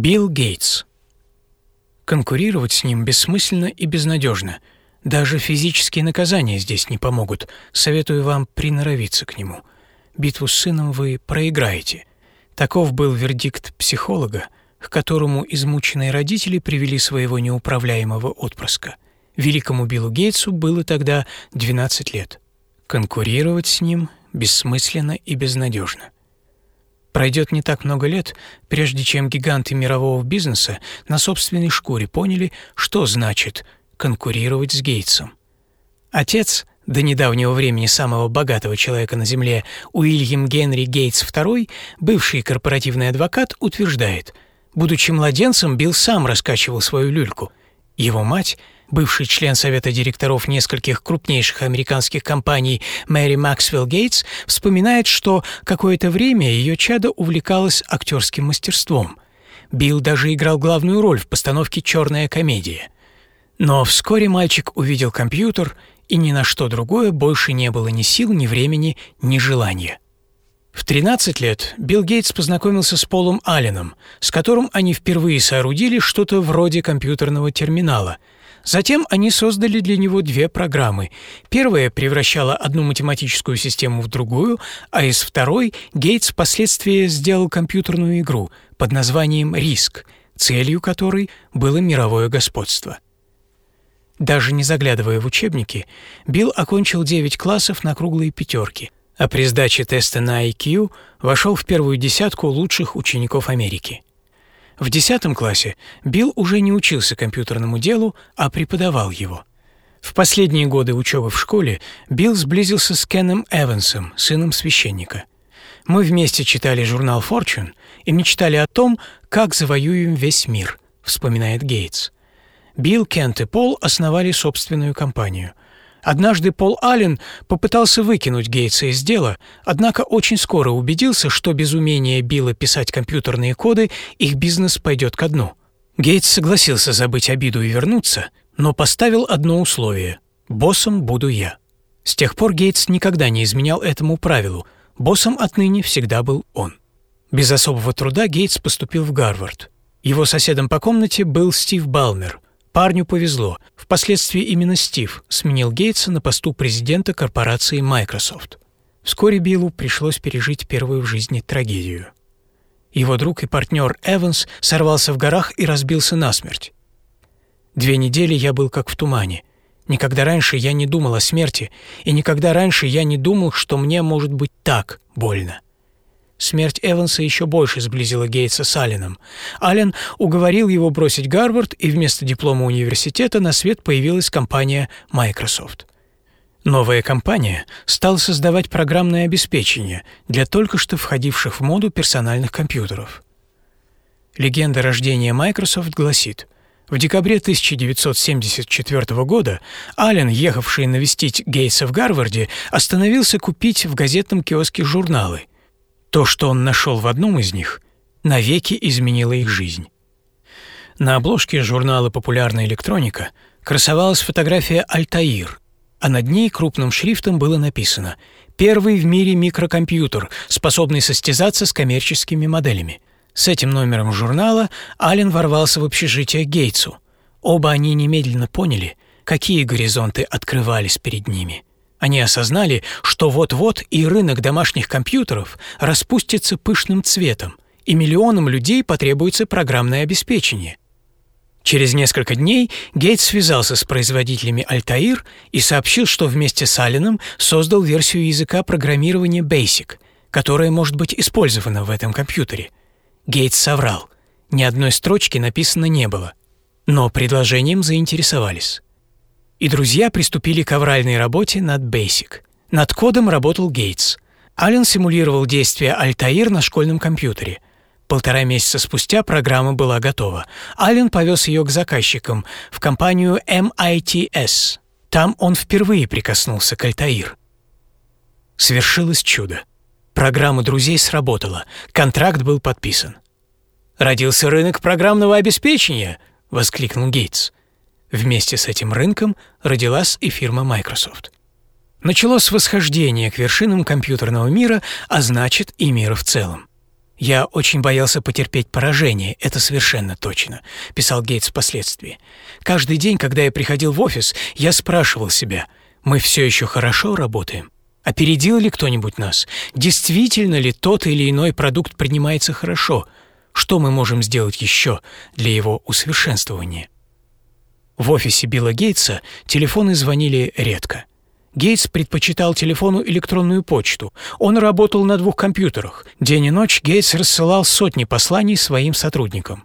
Билл Гейтс. Конкурировать с ним бессмысленно и безнадежно. Даже физические наказания здесь не помогут. Советую вам приноровиться к нему. Битву с сыном вы проиграете. Таков был вердикт психолога, к которому измученные родители привели своего неуправляемого отпрыска. Великому Биллу Гейтсу было тогда 12 лет. Конкурировать с ним бессмысленно и безнадежно. Пройдет не так много лет, прежде чем гиганты мирового бизнеса на собственной шкуре поняли, что значит конкурировать с Гейтсом. Отец, до недавнего времени самого богатого человека на Земле, Уильям Генри Гейтс II, бывший корпоративный адвокат, утверждает, будучи младенцем, Билл сам раскачивал свою люльку. Его мать – бывший член совета директоров нескольких крупнейших американских компаний Мэри Максвелл Гейтс, вспоминает, что какое-то время ее чадо увлекалось актерским мастерством. Билл даже играл главную роль в постановке «Черная комедия». Но вскоре мальчик увидел компьютер, и ни на что другое больше не было ни сил, ни времени, ни желания. В 13 лет Билл Гейтс познакомился с Полом Алленом, с которым они впервые соорудили что-то вроде компьютерного терминала – Затем они создали для него две программы. Первая превращала одну математическую систему в другую, а из второй Гейтс впоследствии сделал компьютерную игру под названием «Риск», целью которой было мировое господство. Даже не заглядывая в учебники, Билл окончил 9 классов на круглые пятерки, а при сдаче теста на IQ вошел в первую десятку лучших учеников Америки. В 10 классе Билл уже не учился компьютерному делу, а преподавал его. В последние годы учебы в школе Билл сблизился с Кеном Эвансом, сыном священника. Мы вместе читали журнал Fortune и мечтали о том, как завоюем весь мир, вспоминает Гейтс. Билл, Кент и Пол основали собственную компанию. Однажды Пол Аллен попытался выкинуть Гейтса из дела, однако очень скоро убедился, что без умения Билла писать компьютерные коды их бизнес пойдет ко дну. Гейтс согласился забыть обиду и вернуться, но поставил одно условие – «боссом буду я». С тех пор Гейтс никогда не изменял этому правилу, боссом отныне всегда был он. Без особого труда Гейтс поступил в Гарвард. Его соседом по комнате был Стив Балмер – Парню повезло. Впоследствии именно Стив сменил Гейтса на посту президента корпорации Microsoft. Вскоре Биллу пришлось пережить первую в жизни трагедию. Его друг и партнер Эванс сорвался в горах и разбился насмерть. Две недели я был как в тумане. Никогда раньше я не думал о смерти, и никогда раньше я не думал, что мне может быть так больно. Смерть Эванса еще больше сблизила Гейтса с Алленом. Аллен уговорил его бросить Гарвард, и вместо диплома университета на свет появилась компания Microsoft. Новая компания стала создавать программное обеспечение для только что входивших в моду персональных компьютеров. Легенда рождения Microsoft гласит, в декабре 1974 года Аллен, ехавший навестить Гейтса в Гарварде, остановился купить в газетном киоске журналы то, что он нашел в одном из них, навеки изменило их жизнь. На обложке журнала «Популярная электроника» красовалась фотография «Альтаир», а над ней крупным шрифтом было написано «Первый в мире микрокомпьютер, способный состязаться с коммерческими моделями». С этим номером журнала Аллен ворвался в общежитие Гейтсу. Оба они немедленно поняли, какие горизонты открывались перед ними – они осознали, что вот-вот и рынок домашних компьютеров распустится пышным цветом, и миллионам людей потребуется программное обеспечение. Через несколько дней Гейтс связался с производителями Altair и сообщил, что вместе с Алленом создал версию языка программирования Basic, которая может быть использована в этом компьютере. Гейтс соврал. Ни одной строчки написано не было. Но предложением заинтересовались и друзья приступили к авральной работе над Basic. Над кодом работал Гейтс. Аллен симулировал действия Альтаир на школьном компьютере. Полтора месяца спустя программа была готова. Аллен повез ее к заказчикам в компанию MITS. Там он впервые прикоснулся к Альтаир. Свершилось чудо. Программа друзей сработала, контракт был подписан. «Родился рынок программного обеспечения!» — воскликнул Гейтс. Вместе с этим рынком родилась и фирма Microsoft. Началось восхождение к вершинам компьютерного мира, а значит и мира в целом. «Я очень боялся потерпеть поражение, это совершенно точно», — писал Гейтс впоследствии. «Каждый день, когда я приходил в офис, я спрашивал себя, мы все еще хорошо работаем? Опередил ли кто-нибудь нас? Действительно ли тот или иной продукт принимается хорошо? Что мы можем сделать еще для его усовершенствования?» В офисе Билла Гейтса телефоны звонили редко. Гейтс предпочитал телефону электронную почту. Он работал на двух компьютерах. День и ночь Гейтс рассылал сотни посланий своим сотрудникам.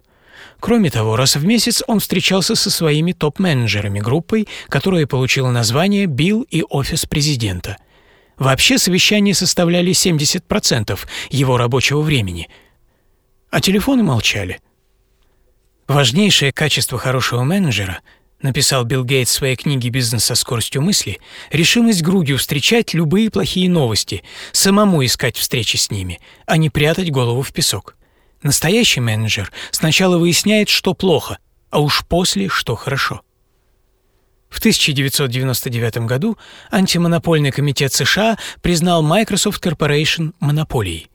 Кроме того, раз в месяц он встречался со своими топ-менеджерами группой, которая получила название «Билл и офис президента». Вообще совещания составляли 70% его рабочего времени, а телефоны молчали. Важнейшее качество хорошего менеджера – написал Билл Гейтс в своей книге «Бизнес со скоростью мысли», решимость грудью встречать любые плохие новости, самому искать встречи с ними, а не прятать голову в песок. Настоящий менеджер сначала выясняет, что плохо, а уж после, что хорошо. В 1999 году антимонопольный комитет США признал Microsoft Corporation монополией.